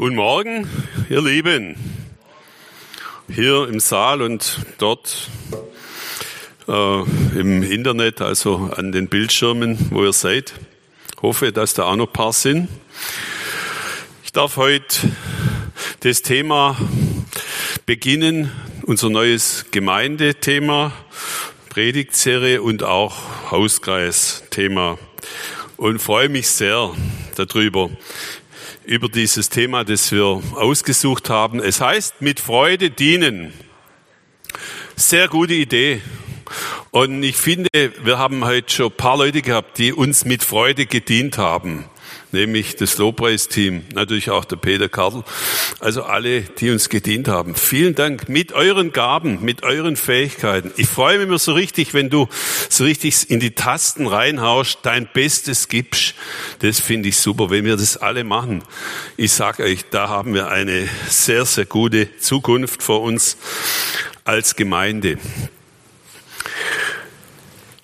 Guten Morgen, ihr Lieben. Hier im Saal und dort äh, im Internet, also an den Bildschirmen, wo ihr seid. Hoffe, dass da auch noch ein paar sind. Ich darf heute das Thema beginnen, unser neues Gemeindethema, Predigtserie und auch Hauskreisthema und freue mich sehr darüber über dieses Thema, das wir ausgesucht haben. Es heißt, mit Freude dienen. Sehr gute Idee. Und ich finde, wir haben heute schon ein paar Leute gehabt, die uns mit Freude gedient haben nämlich das Lobpreisteam, natürlich auch der Peter Karl, also alle, die uns gedient haben. Vielen Dank mit euren Gaben, mit euren Fähigkeiten. Ich freue mich immer so richtig, wenn du so richtig in die Tasten reinhaust, dein Bestes gibst. Das finde ich super, wenn wir das alle machen. Ich sage euch, da haben wir eine sehr, sehr gute Zukunft vor uns als Gemeinde.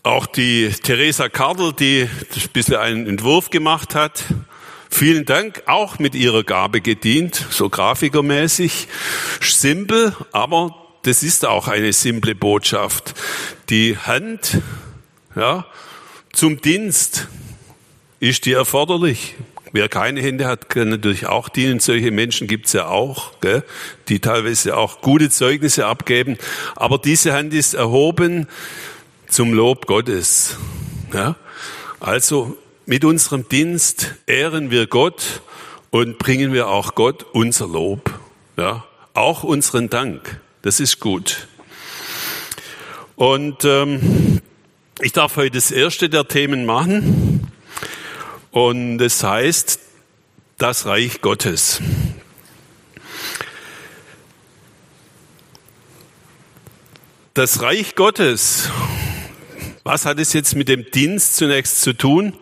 Auch die Theresa Kardel, die ein bisschen einen Entwurf gemacht hat. Vielen Dank, auch mit ihrer Gabe gedient, so grafikermäßig. Simpel, aber das ist auch eine simple Botschaft. Die Hand, ja, zum Dienst ist die erforderlich. Wer keine Hände hat, kann natürlich auch dienen. Solche Menschen gibt's ja auch, gell, die teilweise auch gute Zeugnisse abgeben. Aber diese Hand ist erhoben zum Lob Gottes. Ja? Also mit unserem Dienst ehren wir Gott und bringen wir auch Gott unser Lob. Ja? Auch unseren Dank. Das ist gut. Und ähm, ich darf heute das erste der Themen machen. Und das heißt das Reich Gottes. Das Reich Gottes was hat es jetzt mit dem Dienst zunächst zu tun?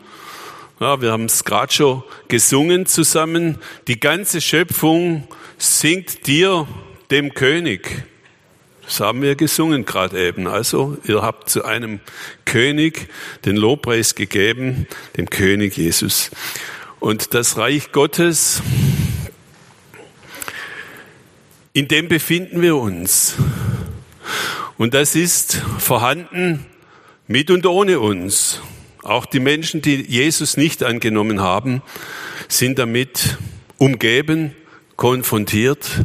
Ja, wir haben es gerade schon gesungen zusammen. Die ganze Schöpfung singt dir, dem König. Das haben wir gesungen gerade eben. Also ihr habt zu einem König den Lobpreis gegeben, dem König Jesus. Und das Reich Gottes, in dem befinden wir uns. Und das ist vorhanden mit und ohne uns. Auch die Menschen, die Jesus nicht angenommen haben, sind damit umgeben, konfrontiert.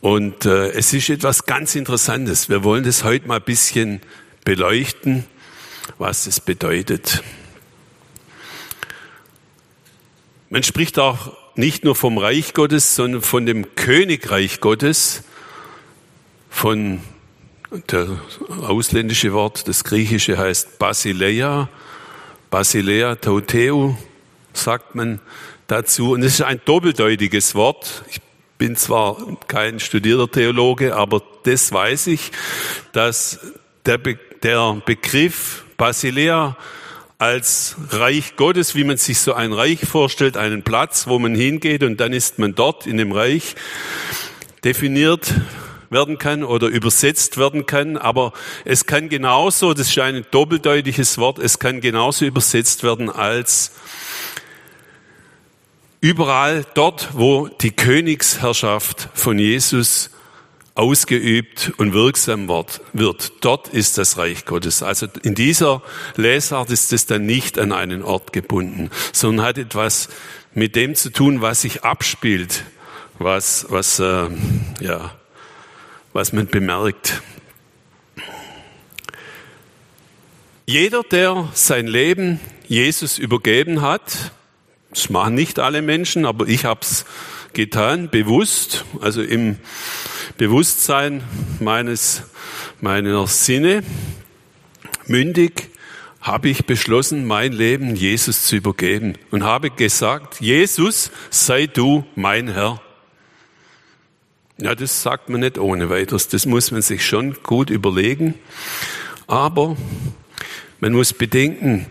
Und äh, es ist etwas ganz Interessantes. Wir wollen das heute mal ein bisschen beleuchten, was es bedeutet. Man spricht auch nicht nur vom Reich Gottes, sondern von dem Königreich Gottes, von der ausländische Wort, das griechische heißt Basileia. Basileia Tauteu sagt man dazu. Und es ist ein doppeldeutiges Wort. Ich bin zwar kein studierter Theologe, aber das weiß ich, dass der, Be der Begriff Basilea als Reich Gottes, wie man sich so ein Reich vorstellt, einen Platz, wo man hingeht und dann ist man dort in dem Reich, definiert werden kann oder übersetzt werden kann, aber es kann genauso, das ist ein doppeldeutiges Wort, es kann genauso übersetzt werden als überall dort, wo die Königsherrschaft von Jesus ausgeübt und wirksam wird. Dort ist das Reich Gottes. Also in dieser Lesart ist es dann nicht an einen Ort gebunden, sondern hat etwas mit dem zu tun, was sich abspielt, was, was äh, ja, was man bemerkt. Jeder, der sein Leben Jesus übergeben hat, das machen nicht alle Menschen, aber ich habe es getan, bewusst, also im Bewusstsein meines, meiner Sinne, mündig, habe ich beschlossen, mein Leben Jesus zu übergeben und habe gesagt, Jesus, sei du mein Herr. Ja, das sagt man nicht ohne weiteres. Das muss man sich schon gut überlegen. Aber man muss bedenken,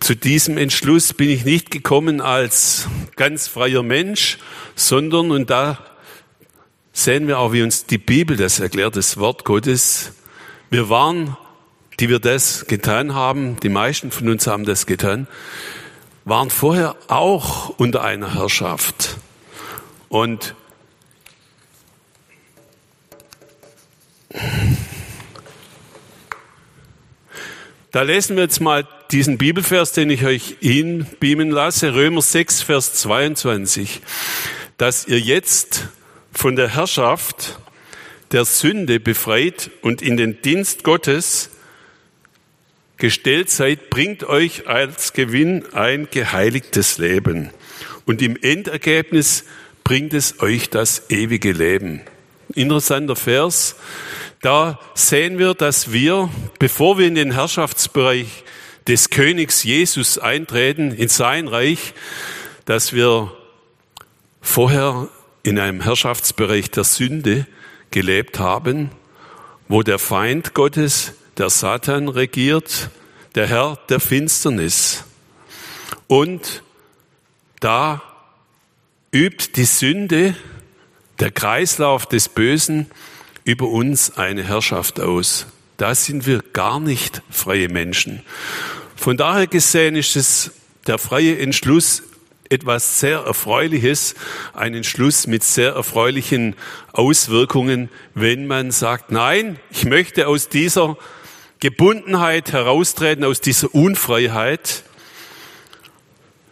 zu diesem Entschluss bin ich nicht gekommen als ganz freier Mensch, sondern, und da sehen wir auch, wie uns die Bibel das erklärt, das Wort Gottes, wir waren, die wir das getan haben, die meisten von uns haben das getan, waren vorher auch unter einer Herrschaft. Und da lesen wir jetzt mal diesen Bibelvers, den ich euch Ihnen beamen lasse, Römer 6, Vers 22, dass ihr jetzt von der Herrschaft der Sünde befreit und in den Dienst Gottes gestellt seid, bringt euch als Gewinn ein geheiligtes Leben. Und im Endergebnis bringt es euch das ewige Leben. Interessanter Vers. Da sehen wir, dass wir, bevor wir in den Herrschaftsbereich des Königs Jesus eintreten, in sein Reich, dass wir vorher in einem Herrschaftsbereich der Sünde gelebt haben, wo der Feind Gottes, der Satan regiert, der Herr der Finsternis. Und da übt die Sünde, der Kreislauf des Bösen, über uns eine Herrschaft aus. Da sind wir gar nicht freie Menschen. Von daher gesehen ist es der freie Entschluss etwas sehr Erfreuliches, ein Entschluss mit sehr erfreulichen Auswirkungen, wenn man sagt, nein, ich möchte aus dieser Gebundenheit heraustreten, aus dieser Unfreiheit,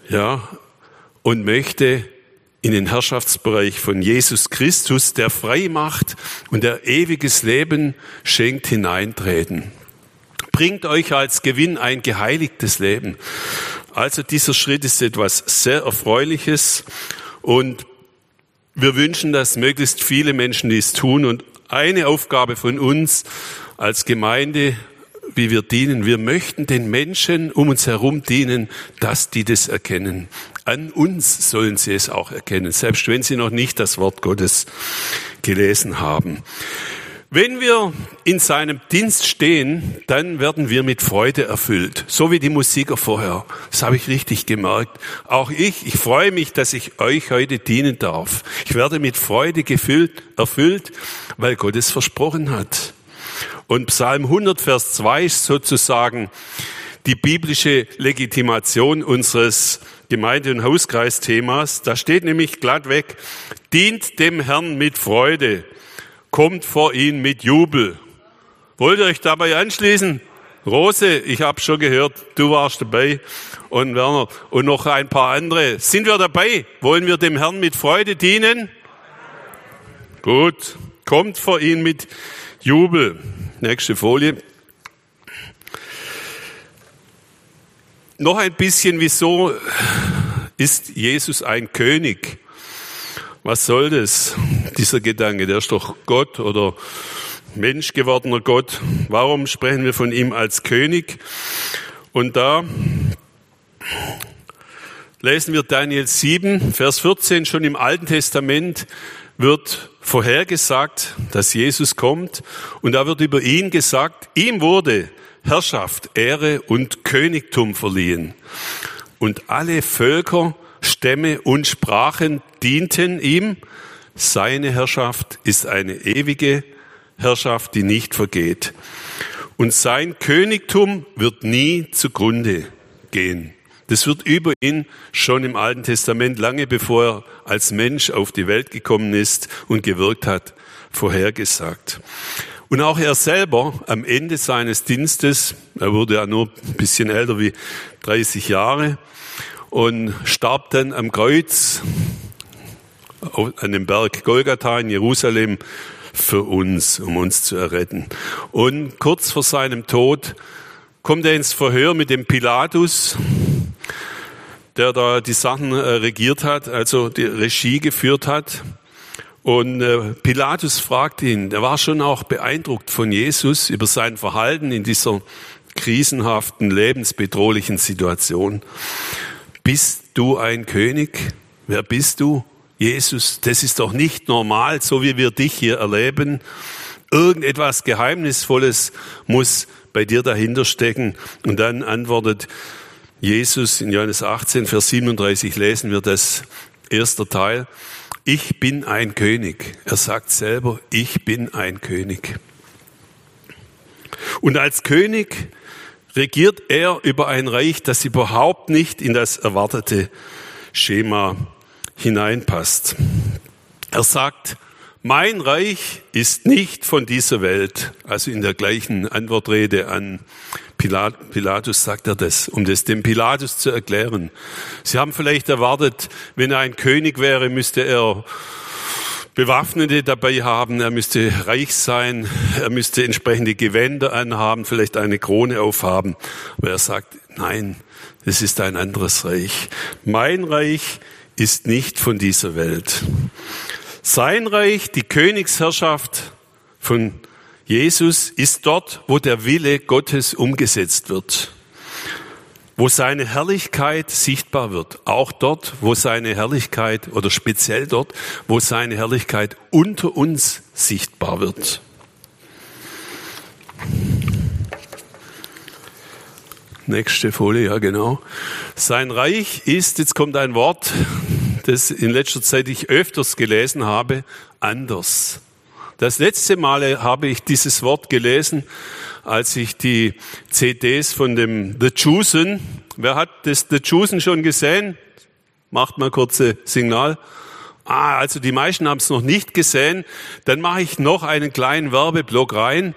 ja, und möchte in den Herrschaftsbereich von Jesus Christus, der frei macht und der ewiges Leben schenkt, hineintreten. Bringt euch als Gewinn ein geheiligtes Leben. Also dieser Schritt ist etwas sehr Erfreuliches und wir wünschen, dass möglichst viele Menschen dies tun. Und eine Aufgabe von uns als Gemeinde, wie wir dienen, wir möchten den Menschen um uns herum dienen, dass die das erkennen. An uns sollen sie es auch erkennen, selbst wenn sie noch nicht das Wort Gottes gelesen haben. Wenn wir in seinem Dienst stehen, dann werden wir mit Freude erfüllt, so wie die Musiker vorher. Das habe ich richtig gemerkt. Auch ich, ich freue mich, dass ich euch heute dienen darf. Ich werde mit Freude gefüllt, erfüllt, weil Gott es versprochen hat. Und Psalm 100, Vers 2 ist sozusagen die biblische Legitimation unseres Gemeinde- und Hauskreisthemas. Da steht nämlich glattweg, dient dem Herrn mit Freude kommt vor ihn mit Jubel. Wollt ihr euch dabei anschließen? Rose, ich habe schon gehört, du warst dabei und Werner und noch ein paar andere. Sind wir dabei? Wollen wir dem Herrn mit Freude dienen? Gut, kommt vor ihn mit Jubel. Nächste Folie. Noch ein bisschen, wieso ist Jesus ein König? Was soll das, dieser Gedanke? Der ist doch Gott oder Mensch gewordener Gott. Warum sprechen wir von ihm als König? Und da lesen wir Daniel 7, Vers 14, schon im Alten Testament wird vorhergesagt, dass Jesus kommt und da wird über ihn gesagt, ihm wurde Herrschaft, Ehre und Königtum verliehen. Und alle Völker Stämme und Sprachen dienten ihm. Seine Herrschaft ist eine ewige Herrschaft, die nicht vergeht. Und sein Königtum wird nie zugrunde gehen. Das wird über ihn schon im Alten Testament, lange bevor er als Mensch auf die Welt gekommen ist und gewirkt hat, vorhergesagt. Und auch er selber am Ende seines Dienstes, er wurde ja nur ein bisschen älter wie 30 Jahre, und starb dann am Kreuz an dem Berg Golgatha in Jerusalem für uns, um uns zu erretten. Und kurz vor seinem Tod kommt er ins Verhör mit dem Pilatus, der da die Sachen äh, regiert hat, also die Regie geführt hat. Und äh, Pilatus fragt ihn, der war schon auch beeindruckt von Jesus über sein Verhalten in dieser krisenhaften, lebensbedrohlichen Situation. Bist du ein König? Wer bist du? Jesus, das ist doch nicht normal, so wie wir dich hier erleben. Irgendetwas Geheimnisvolles muss bei dir dahinter stecken. Und dann antwortet Jesus in Johannes 18, Vers 37, lesen wir das erste Teil. Ich bin ein König. Er sagt selber, ich bin ein König. Und als König regiert er über ein Reich, das überhaupt nicht in das erwartete Schema hineinpasst. Er sagt, mein Reich ist nicht von dieser Welt. Also in der gleichen Antwortrede an Pilatus sagt er das, um das dem Pilatus zu erklären. Sie haben vielleicht erwartet, wenn er ein König wäre, müsste er Bewaffnete dabei haben, er müsste reich sein, er müsste entsprechende Gewänder anhaben, vielleicht eine Krone aufhaben. Aber er sagt, nein, es ist ein anderes Reich. Mein Reich ist nicht von dieser Welt. Sein Reich, die Königsherrschaft von Jesus, ist dort, wo der Wille Gottes umgesetzt wird wo seine Herrlichkeit sichtbar wird. Auch dort, wo seine Herrlichkeit oder speziell dort, wo seine Herrlichkeit unter uns sichtbar wird. Nächste Folie, ja genau. Sein Reich ist, jetzt kommt ein Wort, das in letzter Zeit ich öfters gelesen habe, anders. Das letzte Mal habe ich dieses Wort gelesen, als ich die CDs von dem The Chosen, wer hat das The Chosen schon gesehen? Macht mal kurze Signal. Ah, also die meisten haben es noch nicht gesehen. Dann mache ich noch einen kleinen Werbeblock rein.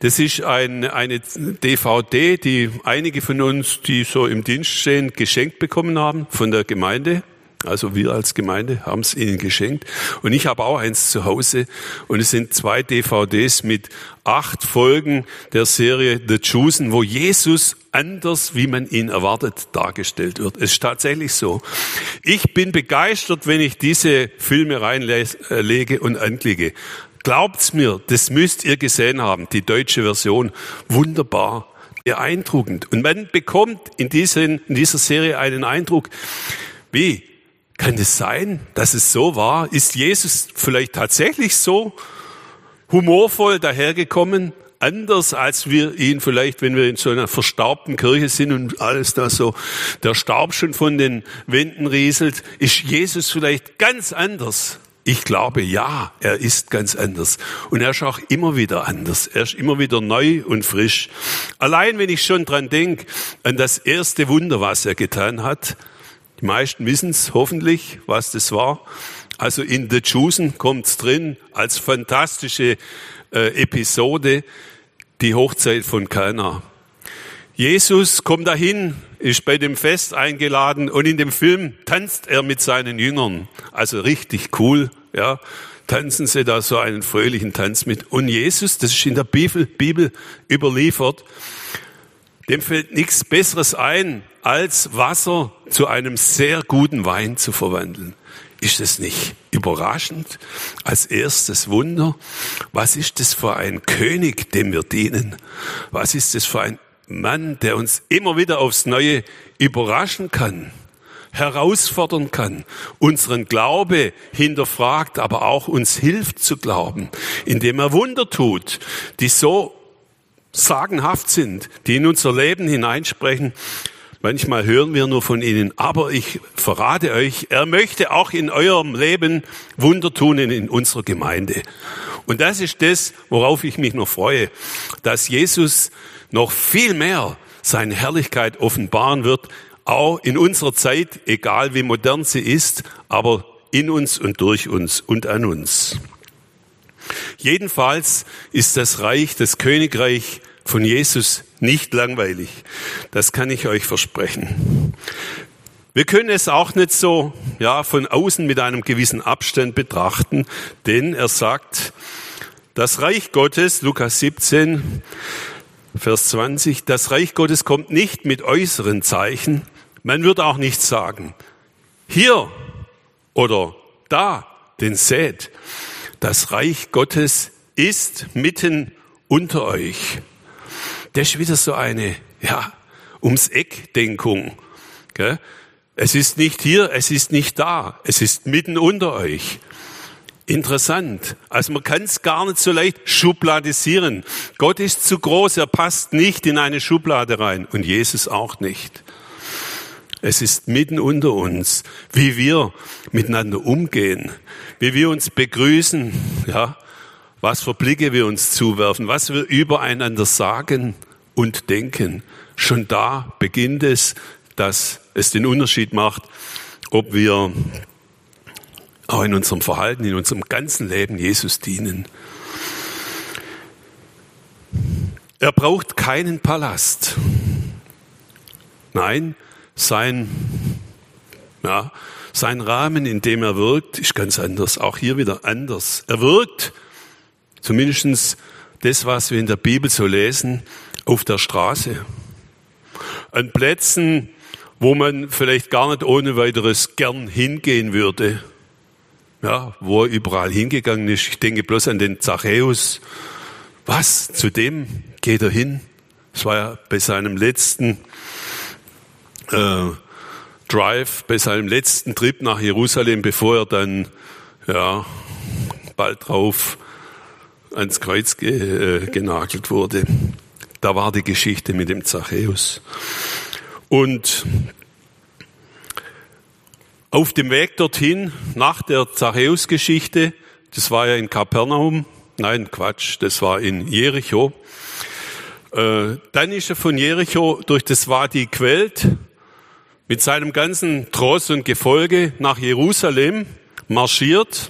Das ist ein, eine DVD, die einige von uns, die so im Dienst stehen, geschenkt bekommen haben von der Gemeinde. Also wir als Gemeinde haben es ihnen geschenkt. Und ich habe auch eins zu Hause. Und es sind zwei DVDs mit acht Folgen der Serie The Chosen, wo Jesus anders, wie man ihn erwartet, dargestellt wird. Es ist tatsächlich so. Ich bin begeistert, wenn ich diese Filme reinlege und anklicke. Glaubt's mir, das müsst ihr gesehen haben, die deutsche Version. Wunderbar beeindruckend. Und man bekommt in, diesen, in dieser Serie einen Eindruck, wie kann es sein, dass es so war? Ist Jesus vielleicht tatsächlich so humorvoll dahergekommen? Anders als wir ihn vielleicht, wenn wir in so einer verstaubten Kirche sind und alles da so, der Staub schon von den Wänden rieselt, ist Jesus vielleicht ganz anders. Ich glaube, ja, er ist ganz anders. Und er ist auch immer wieder anders. Er ist immer wieder neu und frisch. Allein wenn ich schon dran denke, an das erste Wunder, was er getan hat, die meisten wissen es hoffentlich, was das war. Also in The Chosen kommt es drin als fantastische äh, Episode die Hochzeit von Kana. Jesus kommt dahin, ist bei dem Fest eingeladen und in dem Film tanzt er mit seinen Jüngern. Also richtig cool, ja. Tanzen sie da so einen fröhlichen Tanz mit. Und Jesus, das ist in der Bibel, Bibel überliefert, dem fällt nichts Besseres ein, als Wasser zu einem sehr guten Wein zu verwandeln. Ist es nicht überraschend? Als erstes Wunder, was ist das für ein König, dem wir dienen? Was ist das für ein Mann, der uns immer wieder aufs Neue überraschen kann, herausfordern kann, unseren Glaube hinterfragt, aber auch uns hilft zu glauben, indem er Wunder tut, die so sagenhaft sind, die in unser Leben hineinsprechen, Manchmal hören wir nur von ihnen, aber ich verrate euch, er möchte auch in eurem Leben Wunder tun in unserer Gemeinde. Und das ist das, worauf ich mich noch freue, dass Jesus noch viel mehr seine Herrlichkeit offenbaren wird, auch in unserer Zeit, egal wie modern sie ist, aber in uns und durch uns und an uns. Jedenfalls ist das Reich, das Königreich von Jesus nicht langweilig. Das kann ich euch versprechen. Wir können es auch nicht so, ja, von außen mit einem gewissen Abstand betrachten, denn er sagt, das Reich Gottes, Lukas 17, Vers 20, das Reich Gottes kommt nicht mit äußeren Zeichen. Man wird auch nicht sagen, hier oder da, den seht. Das Reich Gottes ist mitten unter euch. Das ist wieder so eine, ja, ums Eck Denkung. Gell? Es ist nicht hier, es ist nicht da, es ist mitten unter euch. Interessant. Also man kann es gar nicht so leicht schubladisieren. Gott ist zu groß, er passt nicht in eine Schublade rein und Jesus auch nicht. Es ist mitten unter uns, wie wir miteinander umgehen, wie wir uns begrüßen, ja, was für Blicke wir uns zuwerfen, was wir übereinander sagen und denken. Schon da beginnt es, dass es den Unterschied macht, ob wir auch in unserem Verhalten, in unserem ganzen Leben Jesus dienen. Er braucht keinen Palast. Nein, sein, ja, sein Rahmen, in dem er wirkt, ist ganz anders. Auch hier wieder anders. Er wirkt, zumindest das, was wir in der Bibel so lesen, auf der Straße. An Plätzen, wo man vielleicht gar nicht ohne weiteres gern hingehen würde. Ja, wo er überall hingegangen ist. Ich denke bloß an den Zachäus. Was? Zu dem geht er hin? Es war ja bei seinem letzten äh, Drive, bei seinem letzten Trip nach Jerusalem, bevor er dann ja bald drauf ans Kreuz ge, äh, genagelt wurde. Da war die Geschichte mit dem Zachäus. Und auf dem Weg dorthin, nach der Zachäus-Geschichte, das war ja in Kapernaum, nein, Quatsch, das war in Jericho, äh, dann ist er von Jericho durch das Wadi Quelt mit seinem ganzen Tross und Gefolge nach Jerusalem marschiert,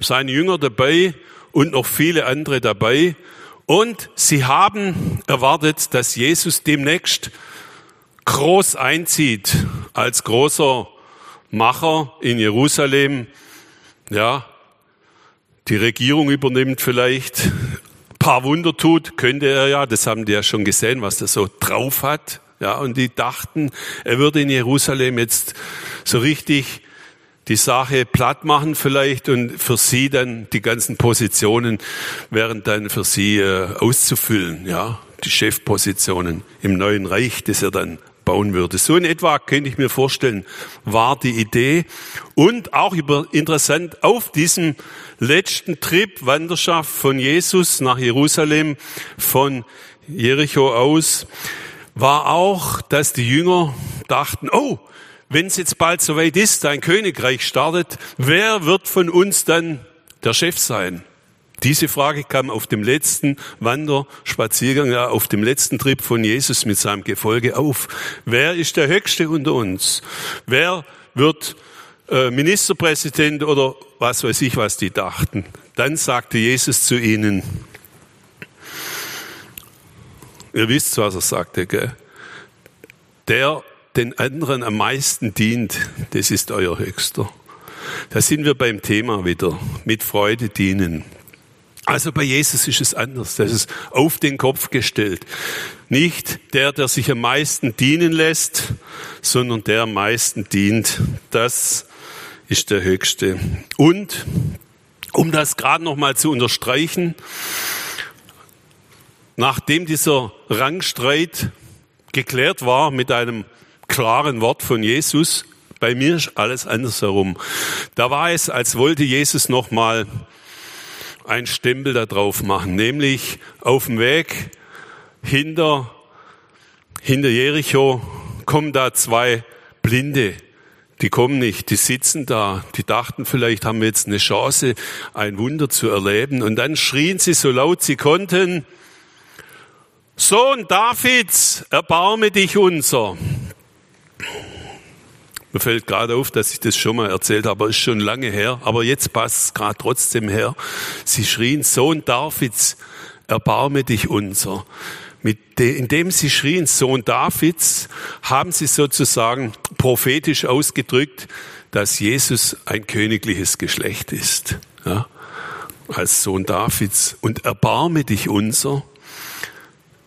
seine Jünger dabei und noch viele andere dabei. Und sie haben erwartet, dass Jesus demnächst groß einzieht als großer Macher in Jerusalem. Ja, die Regierung übernimmt vielleicht, paar Wunder tut, könnte er ja, das haben die ja schon gesehen, was er so drauf hat. Ja, und die dachten, er würde in Jerusalem jetzt so richtig die Sache platt machen vielleicht und für sie dann die ganzen Positionen wären dann für sie äh, auszufüllen, ja, die Chefpositionen im neuen Reich, das er dann bauen würde. So in etwa könnte ich mir vorstellen, war die Idee. Und auch über, interessant, auf diesem letzten Trip, Wanderschaft von Jesus nach Jerusalem, von Jericho aus, war auch, dass die Jünger dachten, oh, wenn es jetzt bald soweit ist, ein Königreich startet, wer wird von uns dann der Chef sein? Diese Frage kam auf dem letzten Wanderspaziergang, ja, auf dem letzten Trip von Jesus mit seinem Gefolge auf. Wer ist der Höchste unter uns? Wer wird äh, Ministerpräsident oder was weiß ich, was die dachten? Dann sagte Jesus zu ihnen, ihr wisst, was er sagte, gell? Der den anderen am meisten dient, das ist euer Höchster. Da sind wir beim Thema wieder. Mit Freude dienen. Also bei Jesus ist es anders. Das ist auf den Kopf gestellt. Nicht der, der sich am meisten dienen lässt, sondern der am meisten dient. Das ist der Höchste. Und um das gerade nochmal zu unterstreichen, nachdem dieser Rangstreit geklärt war mit einem klaren Wort von Jesus. Bei mir ist alles andersherum. Da war es, als wollte Jesus nochmal ein Stempel da drauf machen, nämlich auf dem Weg hinter, hinter Jericho kommen da zwei Blinde. Die kommen nicht, die sitzen da, die dachten, vielleicht haben wir jetzt eine Chance, ein Wunder zu erleben. Und dann schrien sie so laut sie konnten, Sohn Davids, erbarme dich unser. Mir fällt gerade auf, dass ich das schon mal erzählt habe, ist schon lange her. Aber jetzt passt es gerade trotzdem her. Sie schrien, Sohn Davids, erbarme dich unser. Mit de, indem sie schrien, Sohn Davids, haben sie sozusagen prophetisch ausgedrückt, dass Jesus ein königliches Geschlecht ist. Ja? Als Sohn Davids. Und erbarme dich unser.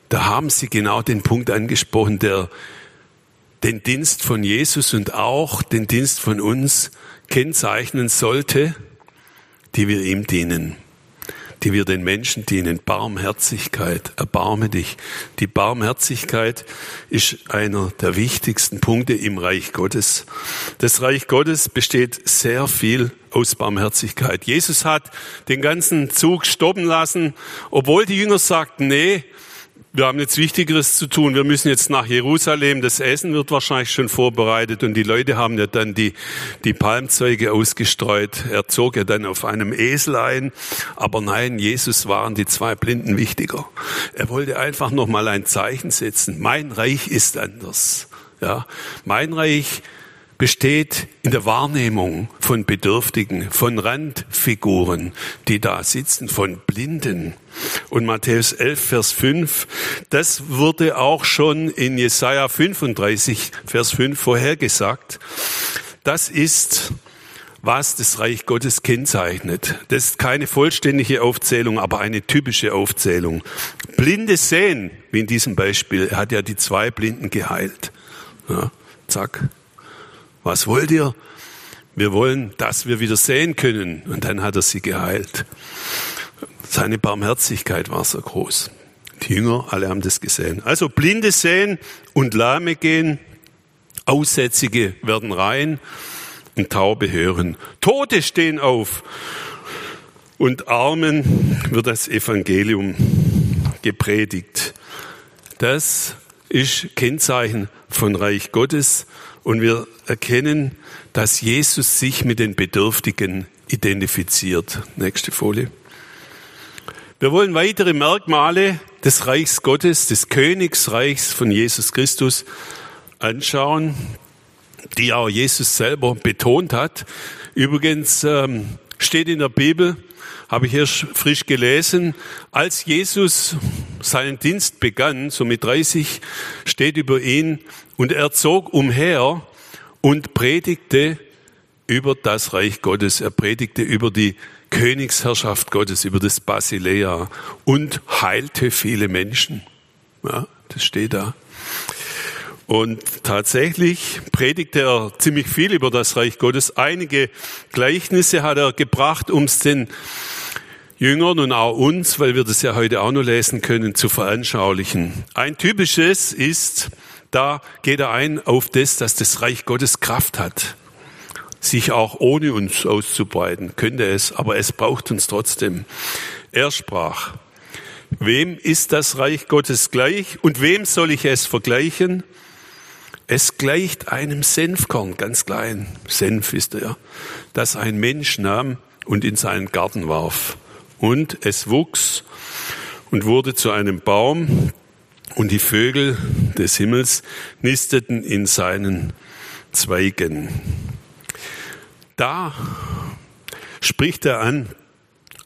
Da haben sie genau den Punkt angesprochen, der den Dienst von Jesus und auch den Dienst von uns kennzeichnen sollte, die wir ihm dienen, die wir den Menschen dienen. Barmherzigkeit, erbarme dich. Die Barmherzigkeit ist einer der wichtigsten Punkte im Reich Gottes. Das Reich Gottes besteht sehr viel aus Barmherzigkeit. Jesus hat den ganzen Zug stoppen lassen, obwohl die Jünger sagten, nee, wir haben jetzt Wichtigeres zu tun. Wir müssen jetzt nach Jerusalem. Das Essen wird wahrscheinlich schon vorbereitet und die Leute haben ja dann die, die Palmzeuge ausgestreut. Er zog ja dann auf einem Esel ein. Aber nein, Jesus waren die zwei Blinden wichtiger. Er wollte einfach noch mal ein Zeichen setzen. Mein Reich ist anders. Ja, mein Reich besteht in der Wahrnehmung von Bedürftigen, von Randfiguren, die da sitzen, von Blinden. Und Matthäus 11, Vers 5, das wurde auch schon in Jesaja 35, Vers 5 vorhergesagt. Das ist was das Reich Gottes kennzeichnet. Das ist keine vollständige Aufzählung, aber eine typische Aufzählung. Blinde sehen, wie in diesem Beispiel, er hat ja die zwei Blinden geheilt. Ja, zack. Was wollt ihr? Wir wollen, dass wir wieder sehen können. Und dann hat er sie geheilt. Seine Barmherzigkeit war so groß. Die Jünger, alle haben das gesehen. Also Blinde sehen und Lahme gehen, Aussätzige werden rein und Taube hören. Tote stehen auf und Armen wird das Evangelium gepredigt. Das ist Kennzeichen von Reich Gottes und wir erkennen, dass Jesus sich mit den Bedürftigen identifiziert. Nächste Folie. Wir wollen weitere Merkmale des Reichs Gottes, des Königsreichs von Jesus Christus anschauen die auch Jesus selber betont hat. Übrigens ähm, steht in der Bibel, habe ich erst frisch gelesen, als Jesus seinen Dienst begann, so mit 30, steht über ihn, und er zog umher und predigte über das Reich Gottes. Er predigte über die Königsherrschaft Gottes, über das Basilea und heilte viele Menschen. Ja, das steht da. Und tatsächlich predigte er ziemlich viel über das Reich Gottes. Einige Gleichnisse hat er gebracht, um es den Jüngern und auch uns, weil wir das ja heute auch noch lesen können, zu veranschaulichen. Ein typisches ist, da geht er ein auf das, dass das Reich Gottes Kraft hat, sich auch ohne uns auszubreiten, könnte es, aber es braucht uns trotzdem. Er sprach, wem ist das Reich Gottes gleich und wem soll ich es vergleichen? Es gleicht einem Senfkorn, ganz klein, Senf ist er, das ein Mensch nahm und in seinen Garten warf. Und es wuchs und wurde zu einem Baum, und die Vögel des Himmels nisteten in seinen Zweigen. Da spricht er an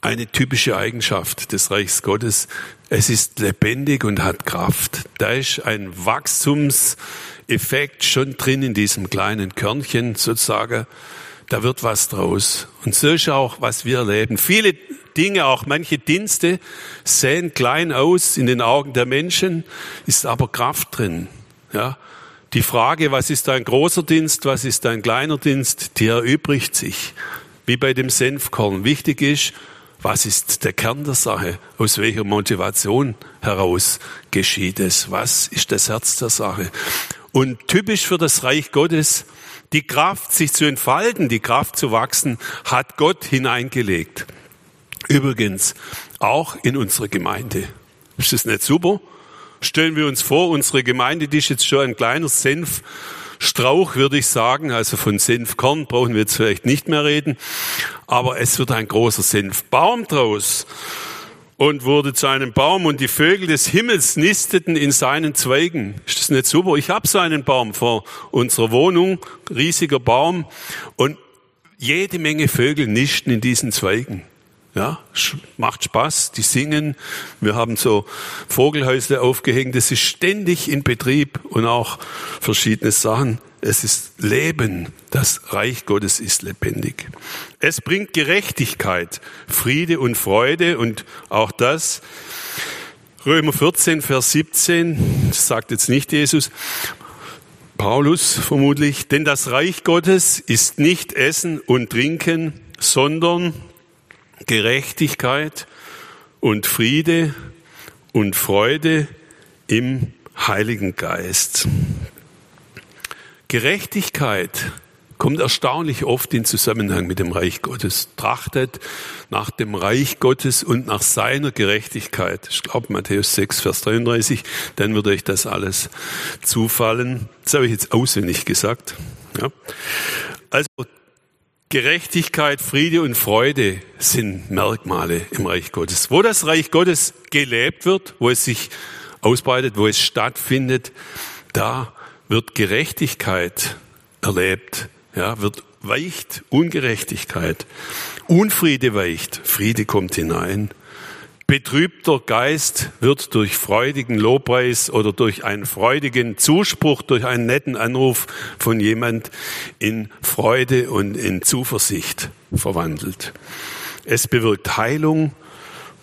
eine typische Eigenschaft des Reichs Gottes. Es ist lebendig und hat Kraft. Da ist ein Wachstums Effekt schon drin in diesem kleinen Körnchen sozusagen. Da wird was draus. Und so ist auch, was wir erleben. Viele Dinge, auch manche Dienste sehen klein aus in den Augen der Menschen, ist aber Kraft drin. Ja. Die Frage, was ist ein großer Dienst, was ist ein kleiner Dienst, die erübrigt sich. Wie bei dem Senfkorn. Wichtig ist, was ist der Kern der Sache? Aus welcher Motivation heraus geschieht es? Was ist das Herz der Sache? Und typisch für das Reich Gottes, die Kraft, sich zu entfalten, die Kraft zu wachsen, hat Gott hineingelegt. Übrigens, auch in unsere Gemeinde. Ist das nicht super? Stellen wir uns vor, unsere Gemeinde, die ist jetzt schon ein kleiner Senfstrauch, würde ich sagen. Also von Senfkorn brauchen wir jetzt vielleicht nicht mehr reden. Aber es wird ein großer Senfbaum draus und wurde zu einem Baum und die Vögel des Himmels nisteten in seinen Zweigen. Ist das nicht super? Ich habe so einen Baum vor unserer Wohnung, riesiger Baum und jede Menge Vögel nisten in diesen Zweigen. Ja, macht Spaß, die singen. Wir haben so Vogelhäusle aufgehängt, das ist ständig in Betrieb und auch verschiedene Sachen. Es ist Leben. Das Reich Gottes ist lebendig. Es bringt Gerechtigkeit, Friede und Freude und auch das. Römer 14, Vers 17, das sagt jetzt nicht Jesus, Paulus vermutlich, denn das Reich Gottes ist nicht Essen und Trinken, sondern Gerechtigkeit und Friede und Freude im Heiligen Geist. Gerechtigkeit kommt erstaunlich oft in Zusammenhang mit dem Reich Gottes. Trachtet nach dem Reich Gottes und nach seiner Gerechtigkeit. Ich glaube Matthäus 6, Vers 33, dann würde euch das alles zufallen. Das habe ich jetzt auswendig gesagt. Ja. Also Gerechtigkeit, Friede und Freude sind Merkmale im Reich Gottes. Wo das Reich Gottes gelebt wird, wo es sich ausbreitet, wo es stattfindet, da wird Gerechtigkeit erlebt, ja, wird weicht Ungerechtigkeit. Unfriede weicht, Friede kommt hinein. Betrübter Geist wird durch freudigen Lobpreis oder durch einen freudigen Zuspruch, durch einen netten Anruf von jemand in Freude und in Zuversicht verwandelt. Es bewirkt Heilung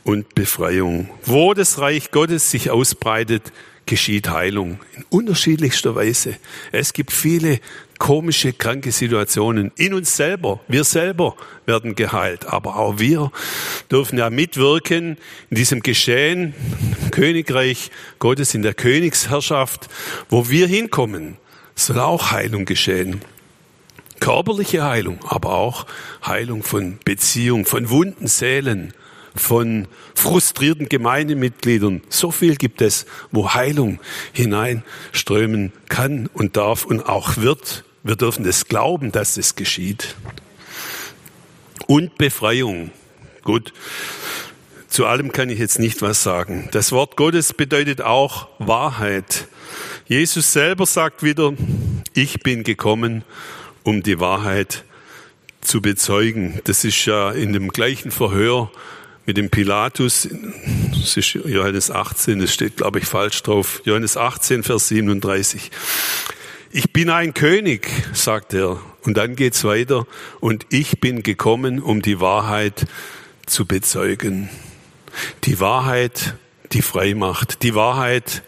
und Befreiung. Wo das Reich Gottes sich ausbreitet, geschieht Heilung in unterschiedlichster Weise. Es gibt viele komische, kranke Situationen in uns selber. Wir selber werden geheilt, aber auch wir dürfen ja mitwirken in diesem Geschehen im Königreich Gottes, in der Königsherrschaft, wo wir hinkommen, soll auch Heilung geschehen. Körperliche Heilung, aber auch Heilung von Beziehung, von wunden Seelen, von frustrierten Gemeindemitgliedern. So viel gibt es, wo Heilung hineinströmen kann und darf und auch wird. Wir dürfen es glauben, dass es geschieht. Und Befreiung. Gut. Zu allem kann ich jetzt nicht was sagen. Das Wort Gottes bedeutet auch Wahrheit. Jesus selber sagt wieder, ich bin gekommen, um die Wahrheit zu bezeugen. Das ist ja in dem gleichen Verhör mit dem Pilatus, das ist Johannes 18, das steht, glaube ich, falsch drauf, Johannes 18, Vers 37. Ich bin ein König, sagt er. Und dann geht's weiter. Und ich bin gekommen, um die Wahrheit zu bezeugen. Die Wahrheit, die frei macht. Die Wahrheit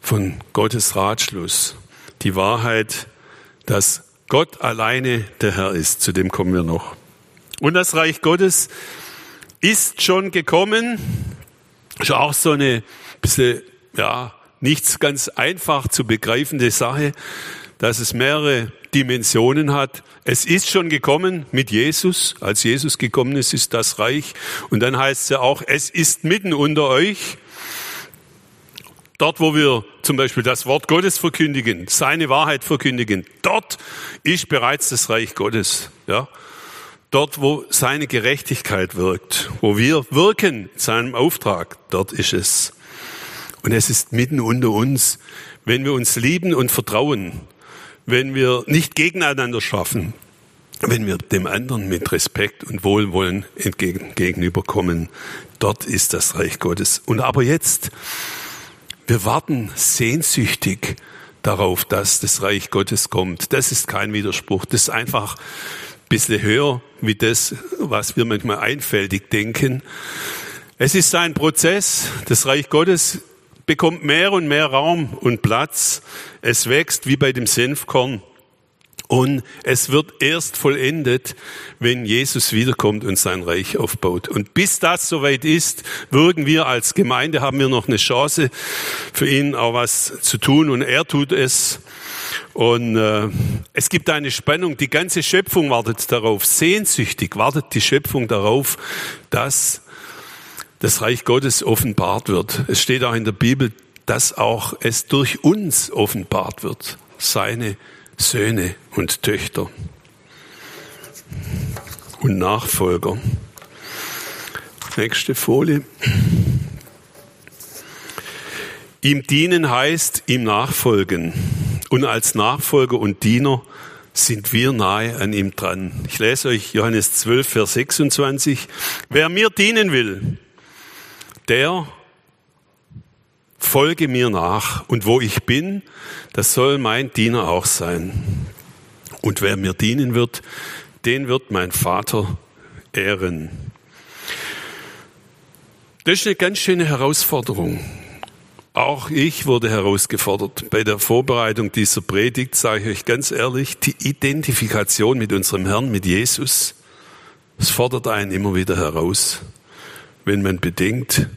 von Gottes Ratschluss. Die Wahrheit, dass Gott alleine der Herr ist. Zu dem kommen wir noch. Und das Reich Gottes ist schon gekommen. Ist auch so eine bisschen, ja, nicht ganz einfach zu begreifende Sache, dass es mehrere Dimensionen hat. Es ist schon gekommen mit Jesus. Als Jesus gekommen ist, ist das Reich. Und dann heißt es ja auch, es ist mitten unter euch. Dort, wo wir zum Beispiel das Wort Gottes verkündigen, seine Wahrheit verkündigen, dort ist bereits das Reich Gottes. Ja, dort, wo seine Gerechtigkeit wirkt, wo wir wirken in seinem Auftrag, dort ist es. Und es ist mitten unter uns, wenn wir uns lieben und vertrauen, wenn wir nicht gegeneinander schaffen, wenn wir dem anderen mit Respekt und Wohlwollen entgegen, gegenüberkommen. Dort ist das Reich Gottes. Und aber jetzt, wir warten sehnsüchtig darauf, dass das Reich Gottes kommt. Das ist kein Widerspruch. Das ist einfach bisschen höher wie das, was wir manchmal einfältig denken. Es ist ein Prozess. Das Reich Gottes bekommt mehr und mehr Raum und Platz. Es wächst wie bei dem Senfkorn. Und es wird erst vollendet, wenn Jesus wiederkommt und sein Reich aufbaut. Und bis das soweit ist, wirken wir als Gemeinde, haben wir noch eine Chance, für ihn auch was zu tun. Und er tut es. Und äh, es gibt eine Spannung, die ganze Schöpfung wartet darauf, sehnsüchtig wartet die Schöpfung darauf, dass das Reich Gottes offenbart wird. Es steht auch in der Bibel, dass auch es durch uns offenbart wird, seine Söhne und Töchter und Nachfolger. Nächste Folie. Ihm dienen heißt ihm nachfolgen. Und als Nachfolger und Diener sind wir nahe an ihm dran. Ich lese euch Johannes 12, Vers 26. Wer mir dienen will, der folge mir nach. Und wo ich bin, das soll mein Diener auch sein. Und wer mir dienen wird, den wird mein Vater ehren. Das ist eine ganz schöne Herausforderung. Auch ich wurde herausgefordert. Bei der Vorbereitung dieser Predigt sage ich euch ganz ehrlich, die Identifikation mit unserem Herrn, mit Jesus, es fordert einen immer wieder heraus, wenn man bedenkt,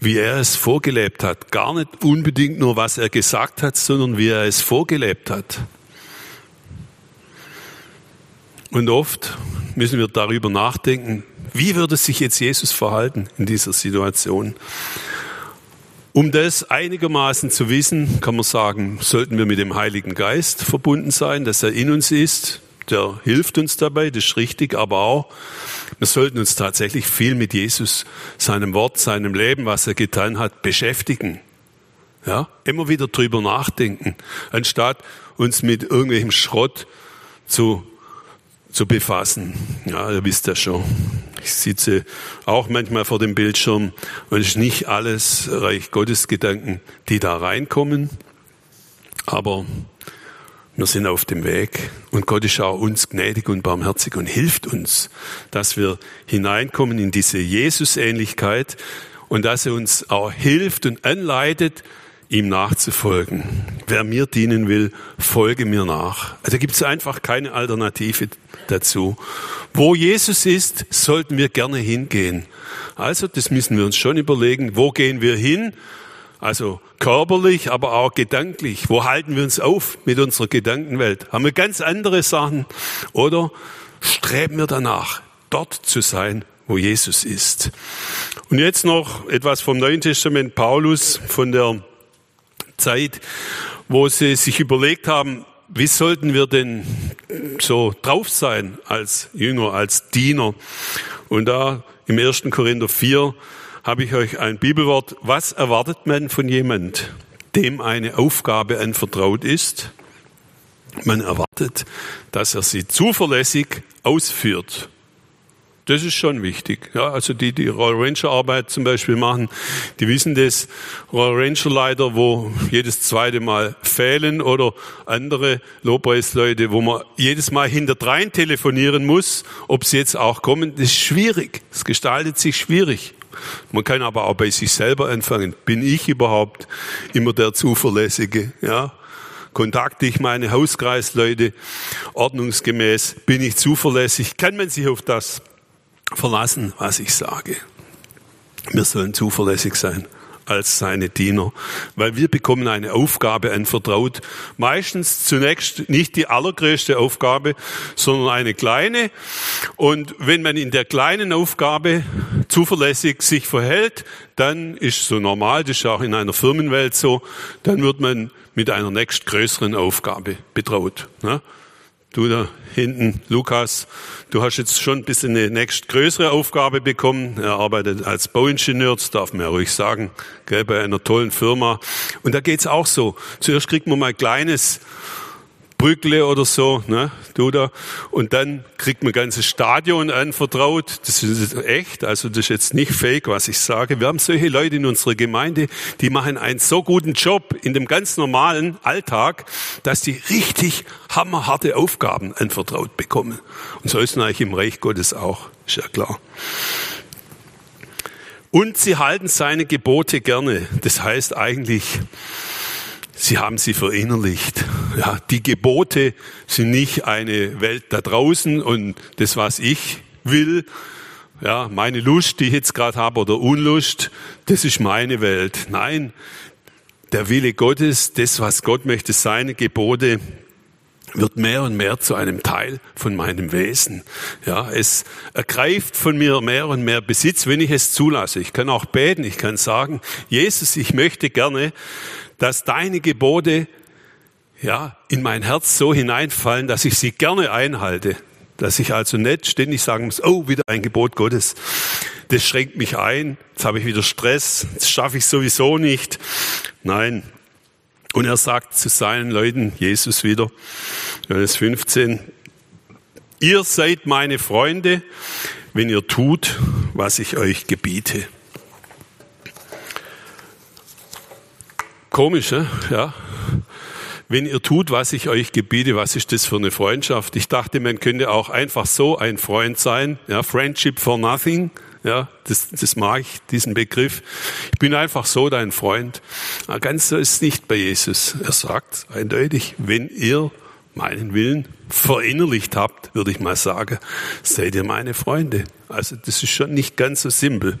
wie er es vorgelebt hat. Gar nicht unbedingt nur, was er gesagt hat, sondern wie er es vorgelebt hat. Und oft müssen wir darüber nachdenken, wie würde sich jetzt Jesus verhalten in dieser Situation? Um das einigermaßen zu wissen, kann man sagen, sollten wir mit dem Heiligen Geist verbunden sein, dass er in uns ist. Der hilft uns dabei, das ist richtig, aber auch, wir sollten uns tatsächlich viel mit Jesus, seinem Wort, seinem Leben, was er getan hat, beschäftigen. Ja, immer wieder drüber nachdenken, anstatt uns mit irgendwelchem Schrott zu, zu befassen. Ja, ihr wisst ja schon. Ich sitze auch manchmal vor dem Bildschirm und es ist nicht alles Reich Gottes Gedanken, die da reinkommen. Aber wir sind auf dem Weg und Gott ist auch uns gnädig und barmherzig und hilft uns, dass wir hineinkommen in diese Jesusähnlichkeit und dass er uns auch hilft und anleitet, ihm nachzufolgen. Wer mir dienen will, folge mir nach. Also gibt es einfach keine Alternative dazu. Wo Jesus ist, sollten wir gerne hingehen. Also das müssen wir uns schon überlegen, wo gehen wir hin? Also körperlich, aber auch gedanklich. Wo halten wir uns auf mit unserer Gedankenwelt? Haben wir ganz andere Sachen? Oder streben wir danach, dort zu sein, wo Jesus ist? Und jetzt noch etwas vom Neuen Testament, Paulus, von der Zeit, wo sie sich überlegt haben, wie sollten wir denn so drauf sein als Jünger, als Diener? Und da im 1. Korinther 4 habe ich euch ein Bibelwort. Was erwartet man von jemand, dem eine Aufgabe anvertraut ist? Man erwartet, dass er sie zuverlässig ausführt. Das ist schon wichtig. Ja, also die, die Royal Ranger Arbeit zum Beispiel machen, die wissen das. Royal Ranger Leiter, wo jedes zweite Mal fehlen oder andere Lobpreisleute, wo man jedes Mal hinterdrein telefonieren muss, ob sie jetzt auch kommen, das ist schwierig. Es gestaltet sich schwierig. Man kann aber auch bei sich selber anfangen. Bin ich überhaupt immer der Zuverlässige? Ja, kontakte ich meine Hauskreisleute ordnungsgemäß? Bin ich zuverlässig? Kann man sich auf das verlassen, was ich sage. Wir sollen zuverlässig sein als seine Diener, weil wir bekommen eine Aufgabe anvertraut. Meistens zunächst nicht die allergrößte Aufgabe, sondern eine kleine. Und wenn man in der kleinen Aufgabe zuverlässig sich verhält, dann ist so normal, das ist auch in einer Firmenwelt so, dann wird man mit einer nächstgrößeren Aufgabe betraut. Du da hinten, Lukas, du hast jetzt schon ein bisschen eine nächst größere Aufgabe bekommen. Er arbeitet als Bauingenieur, das darf man ja ruhig sagen, gell, bei einer tollen Firma. Und da geht's auch so. Zuerst kriegt man mal kleines Brückle oder so, ne, du da. Und dann kriegt man ein ganzes Stadion anvertraut. Das ist echt, also das ist jetzt nicht fake, was ich sage. Wir haben solche Leute in unserer Gemeinde, die machen einen so guten Job in dem ganz normalen Alltag, dass die richtig hammerharte Aufgaben anvertraut bekommen. Und so ist es eigentlich im Reich Gottes auch, ist ja klar. Und sie halten seine Gebote gerne. Das heißt eigentlich, Sie haben sie verinnerlicht. Ja, die Gebote sind nicht eine Welt da draußen und das, was ich will, ja, meine Lust, die ich jetzt gerade habe, oder Unlust, das ist meine Welt. Nein, der Wille Gottes, das, was Gott möchte, seine Gebote, wird mehr und mehr zu einem Teil von meinem Wesen. Ja, es ergreift von mir mehr und mehr Besitz, wenn ich es zulasse. Ich kann auch beten, ich kann sagen, Jesus, ich möchte gerne, dass deine Gebote ja, in mein Herz so hineinfallen, dass ich sie gerne einhalte. Dass ich also nicht ständig sagen muss, oh, wieder ein Gebot Gottes. Das schränkt mich ein. Jetzt habe ich wieder Stress. Das schaffe ich sowieso nicht. Nein. Und er sagt zu seinen Leuten, Jesus wieder, Johannes 15, ihr seid meine Freunde, wenn ihr tut, was ich euch gebiete. Komisch, ja? Wenn ihr tut, was ich euch gebiete, was ist das für eine Freundschaft? Ich dachte, man könnte auch einfach so ein Freund sein. Ja, Friendship for nothing. Ja, das, das mag ich, diesen Begriff. Ich bin einfach so dein Freund. Aber ganz so ist es nicht bei Jesus. Er sagt eindeutig, wenn ihr meinen Willen verinnerlicht habt, würde ich mal sagen, seid ihr meine Freunde. Also das ist schon nicht ganz so simpel.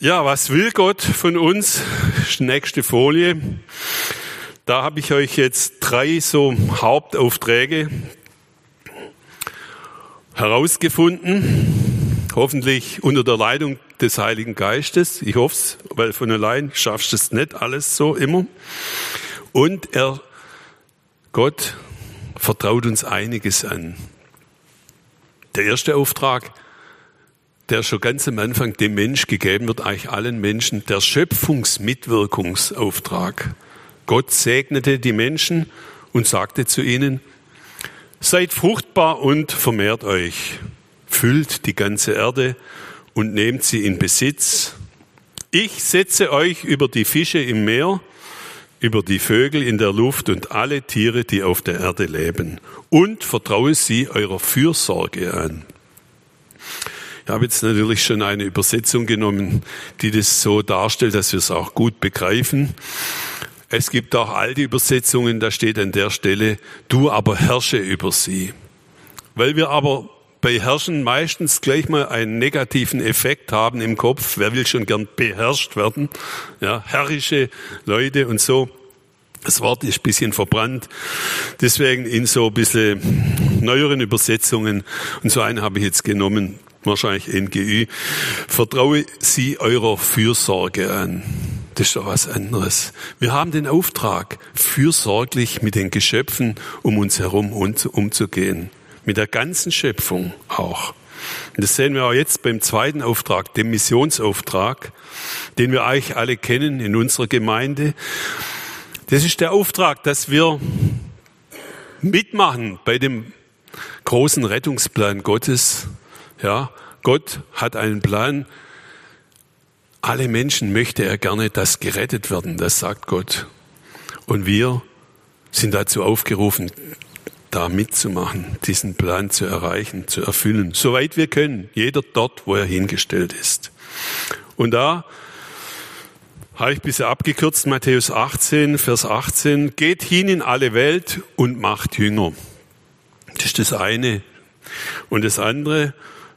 Ja, was will Gott von uns? Nächste Folie. Da habe ich euch jetzt drei so Hauptaufträge herausgefunden. Hoffentlich unter der Leitung des Heiligen Geistes. Ich hoffe es, weil von allein schaffst du es nicht alles so immer. Und er, Gott vertraut uns einiges an. Der erste Auftrag, der schon ganz am Anfang dem Mensch gegeben wird, eigentlich allen Menschen, der Schöpfungsmitwirkungsauftrag. Gott segnete die Menschen und sagte zu ihnen, Seid fruchtbar und vermehrt euch, füllt die ganze Erde und nehmt sie in Besitz. Ich setze euch über die Fische im Meer, über die Vögel in der Luft und alle Tiere, die auf der Erde leben, und vertraue sie eurer Fürsorge an. Ich habe jetzt natürlich schon eine Übersetzung genommen, die das so darstellt, dass wir es auch gut begreifen. Es gibt auch alte Übersetzungen, da steht an der Stelle, du aber herrsche über sie. Weil wir aber bei Herrschen meistens gleich mal einen negativen Effekt haben im Kopf. Wer will schon gern beherrscht werden? Ja, herrische Leute und so. Das Wort ist ein bisschen verbrannt. Deswegen in so ein bisschen neueren Übersetzungen. Und so einen habe ich jetzt genommen. Wahrscheinlich NGÜ. Vertraue sie eurer Fürsorge an. Das ist doch was anderes. Wir haben den Auftrag, fürsorglich mit den Geschöpfen um uns herum umzugehen. Mit der ganzen Schöpfung auch. Und das sehen wir auch jetzt beim zweiten Auftrag, dem Missionsauftrag, den wir eigentlich alle kennen in unserer Gemeinde. Das ist der Auftrag, dass wir mitmachen bei dem großen Rettungsplan Gottes. Ja, Gott hat einen Plan, alle Menschen möchte er gerne, dass gerettet werden, das sagt Gott. Und wir sind dazu aufgerufen, da mitzumachen, diesen Plan zu erreichen, zu erfüllen, soweit wir können, jeder dort, wo er hingestellt ist. Und da habe ich bisher abgekürzt, Matthäus 18, Vers 18, geht hin in alle Welt und macht Jünger. Das ist das eine. Und das andere,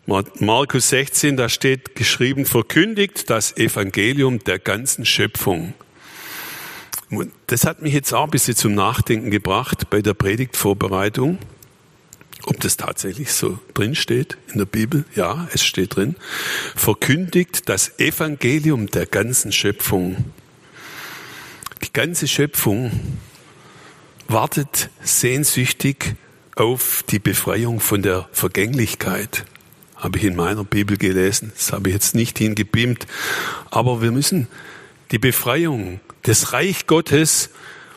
Markus 16, da steht geschrieben, verkündigt das Evangelium der ganzen Schöpfung. Das hat mich jetzt auch ein bisschen zum Nachdenken gebracht bei der Predigtvorbereitung. Ob das tatsächlich so drin steht in der Bibel? Ja, es steht drin. Verkündigt das Evangelium der ganzen Schöpfung. Die ganze Schöpfung wartet sehnsüchtig auf die Befreiung von der Vergänglichkeit habe ich in meiner Bibel gelesen. Das habe ich jetzt nicht hingebeamt. Aber wir müssen die Befreiung des Reich Gottes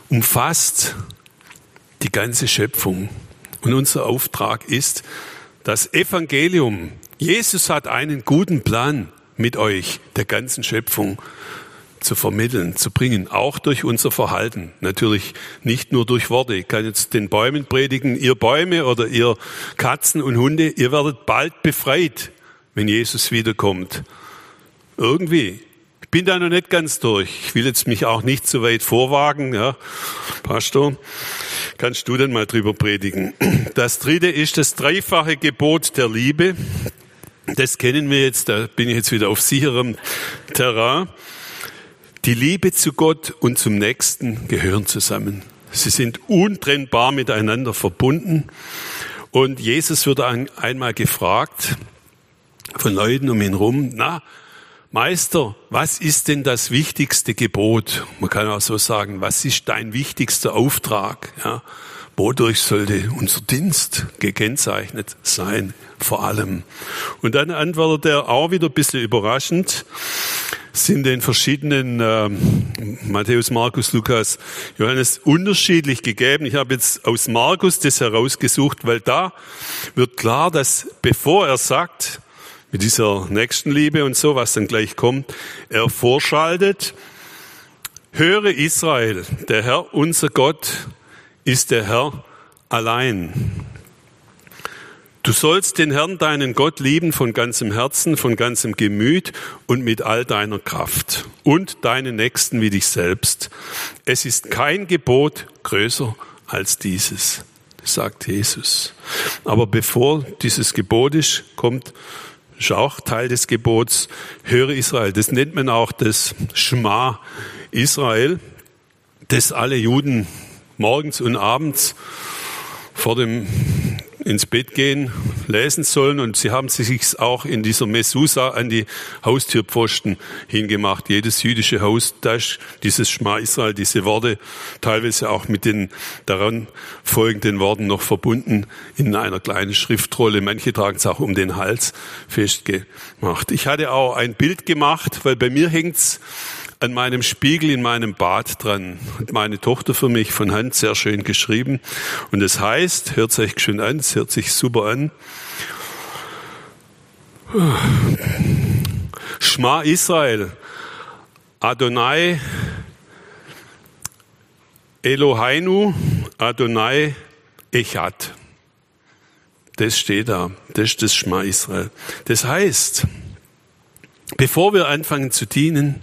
umfasst die ganze Schöpfung. Und unser Auftrag ist, das Evangelium. Jesus hat einen guten Plan mit euch, der ganzen Schöpfung zu vermitteln, zu bringen, auch durch unser Verhalten. Natürlich nicht nur durch Worte. Ich kann jetzt den Bäumen predigen, ihr Bäume oder ihr Katzen und Hunde, ihr werdet bald befreit, wenn Jesus wiederkommt. Irgendwie. Ich bin da noch nicht ganz durch. Ich will jetzt mich auch nicht so weit vorwagen. Ja. Pastor, kannst du denn mal drüber predigen? Das dritte ist das dreifache Gebot der Liebe. Das kennen wir jetzt, da bin ich jetzt wieder auf sicherem Terrain. Die Liebe zu Gott und zum Nächsten gehören zusammen. Sie sind untrennbar miteinander verbunden. Und Jesus wird einmal gefragt von Leuten um ihn rum, na, Meister, was ist denn das wichtigste Gebot? Man kann auch so sagen, was ist dein wichtigster Auftrag? Ja, wodurch sollte unser Dienst gekennzeichnet sein, vor allem? Und dann antwortet er auch wieder ein bisschen überraschend, sind den verschiedenen äh, Matthäus, Markus, Lukas, Johannes unterschiedlich gegeben. Ich habe jetzt aus Markus das herausgesucht, weil da wird klar, dass bevor er sagt, mit dieser Nächstenliebe und so, was dann gleich kommt, er vorschaltet, höre Israel, der Herr, unser Gott, ist der Herr allein. Du sollst den Herrn, deinen Gott, lieben von ganzem Herzen, von ganzem Gemüt und mit all deiner Kraft und deinen Nächsten wie dich selbst. Es ist kein Gebot größer als dieses, sagt Jesus. Aber bevor dieses Gebot ist, kommt ist auch Teil des Gebots, höre Israel. Das nennt man auch das Schma Israel, das alle Juden morgens und abends vor dem ins Bett gehen, lesen sollen. Und sie haben sich auch in dieser Mesusa an die Haustürpfosten hingemacht. Jedes jüdische Haus, da dieses Schma Israel, diese Worte, teilweise auch mit den daran folgenden Worten noch verbunden in einer kleinen Schriftrolle. Manche tragen es auch um den Hals festgemacht. Ich hatte auch ein Bild gemacht, weil bei mir hängt's an meinem Spiegel in meinem Bad dran. Hat meine Tochter für mich von Hand sehr schön geschrieben. Und es heißt, hört sich schön an, es hört sich super an. Schma Israel, Adonai Eloheinu, Adonai Echad. Das steht da. Das ist das Schma Israel. Das heißt, bevor wir anfangen zu dienen,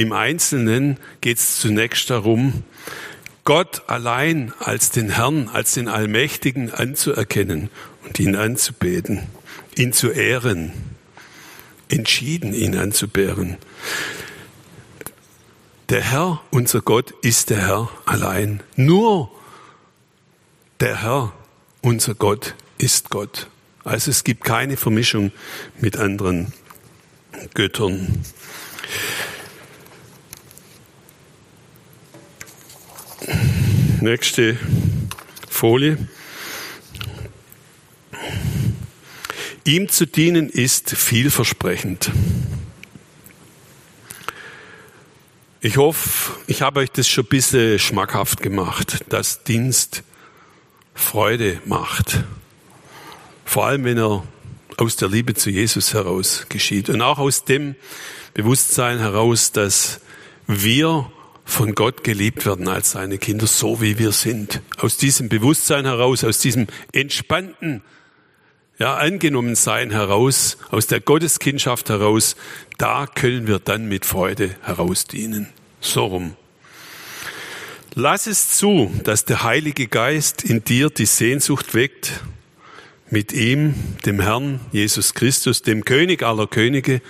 im Einzelnen geht es zunächst darum, Gott allein als den Herrn, als den Allmächtigen anzuerkennen und ihn anzubeten, ihn zu ehren, entschieden ihn anzubären. Der Herr, unser Gott, ist der Herr allein. Nur der Herr, unser Gott, ist Gott. Also es gibt keine Vermischung mit anderen Göttern. Nächste Folie. Ihm zu dienen ist vielversprechend. Ich hoffe, ich habe euch das schon ein bisschen schmackhaft gemacht, dass Dienst Freude macht. Vor allem, wenn er aus der Liebe zu Jesus heraus geschieht und auch aus dem Bewusstsein heraus, dass wir von Gott geliebt werden als seine Kinder, so wie wir sind. Aus diesem Bewusstsein heraus, aus diesem entspannten, ja, angenommen sein heraus, aus der Gotteskindschaft heraus, da können wir dann mit Freude herausdienen. So rum. Lass es zu, dass der Heilige Geist in dir die Sehnsucht weckt, mit ihm, dem Herrn Jesus Christus, dem König aller Könige,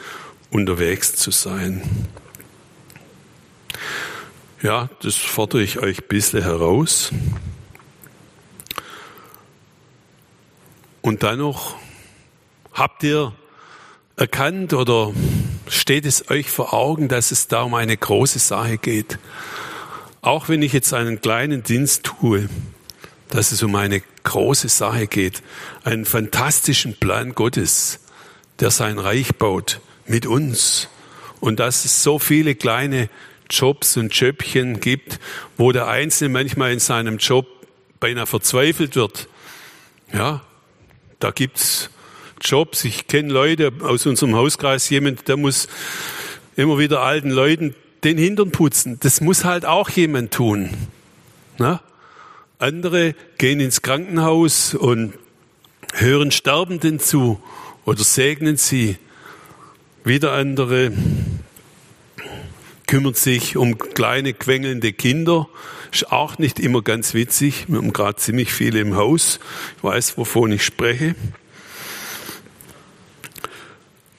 unterwegs zu sein. Ja, das fordere ich euch ein bisschen heraus. Und dann noch, habt ihr erkannt oder steht es euch vor Augen, dass es da um eine große Sache geht? Auch wenn ich jetzt einen kleinen Dienst tue, dass es um eine große Sache geht, einen fantastischen Plan Gottes, der sein Reich baut mit uns und dass es so viele kleine Jobs und Jöbchen gibt, wo der Einzelne manchmal in seinem Job beinahe verzweifelt wird. Ja, da gibt's Jobs. Ich kenne Leute aus unserem Hauskreis, jemand, der muss immer wieder alten Leuten den Hintern putzen. Das muss halt auch jemand tun. Na? Andere gehen ins Krankenhaus und hören Sterbenden zu oder segnen sie. Wieder andere kümmern sich um kleine quengelnde Kinder. Ist auch nicht immer ganz witzig. Wir haben gerade ziemlich viele im Haus. Ich weiß, wovon ich spreche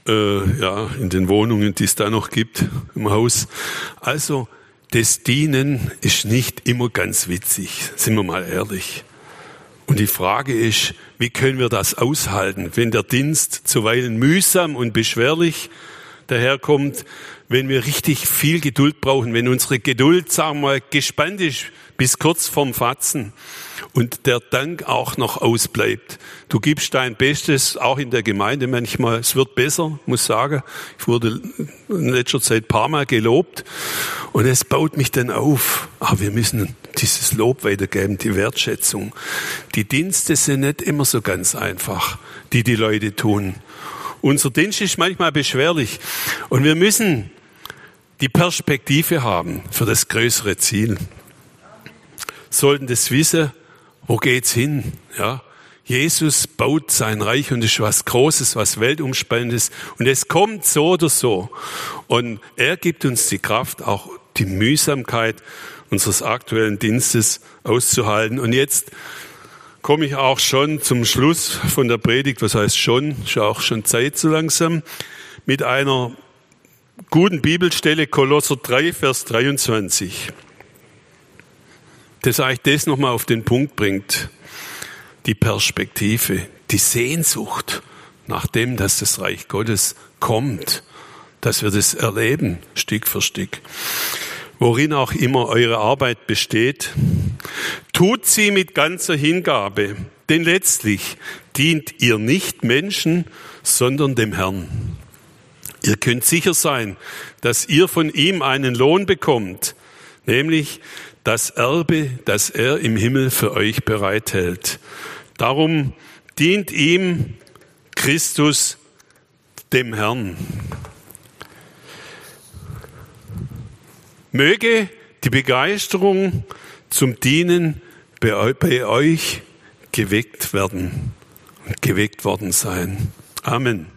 äh, ja, in den Wohnungen, die es da noch gibt im Haus. Also das Dienen ist nicht immer ganz witzig, sind wir mal ehrlich. Und die Frage ist, wie können wir das aushalten, wenn der Dienst zuweilen mühsam und beschwerlich daherkommt, wenn wir richtig viel Geduld brauchen, wenn unsere Geduld, sagen wir gespannt ist bis kurz vorm Fatzen und der Dank auch noch ausbleibt. Du gibst dein Bestes, auch in der Gemeinde manchmal. Es wird besser, muss sagen. Ich wurde in letzter Zeit paar Mal gelobt und es baut mich dann auf. Aber wir müssen dieses Lob weitergeben, die Wertschätzung. Die Dienste sind nicht immer so ganz einfach, die die Leute tun. Unser Dienst ist manchmal beschwerlich und wir müssen die Perspektive haben für das größere Ziel. Sollten das wissen, wo geht's hin? Ja, Jesus baut sein Reich und ist was Großes, was Weltumspannendes und es kommt so oder so. Und er gibt uns die Kraft, auch die Mühsamkeit unseres aktuellen Dienstes auszuhalten. Und jetzt komme ich auch schon zum Schluss von der Predigt, was heißt schon, ist auch schon Zeit so langsam, mit einer guten Bibelstelle Kolosser 3, Vers 23. Das eigentlich das nochmal auf den Punkt bringt. Die Perspektive, die Sehnsucht nach dem, dass das Reich Gottes kommt, dass wir das erleben, Stück für Stück. Worin auch immer eure Arbeit besteht, tut sie mit ganzer Hingabe, denn letztlich dient ihr nicht Menschen, sondern dem Herrn. Ihr könnt sicher sein, dass ihr von ihm einen Lohn bekommt, nämlich das Erbe, das er im Himmel für euch bereithält. Darum dient ihm Christus dem Herrn. Möge die Begeisterung zum Dienen bei euch geweckt werden und geweckt worden sein. Amen.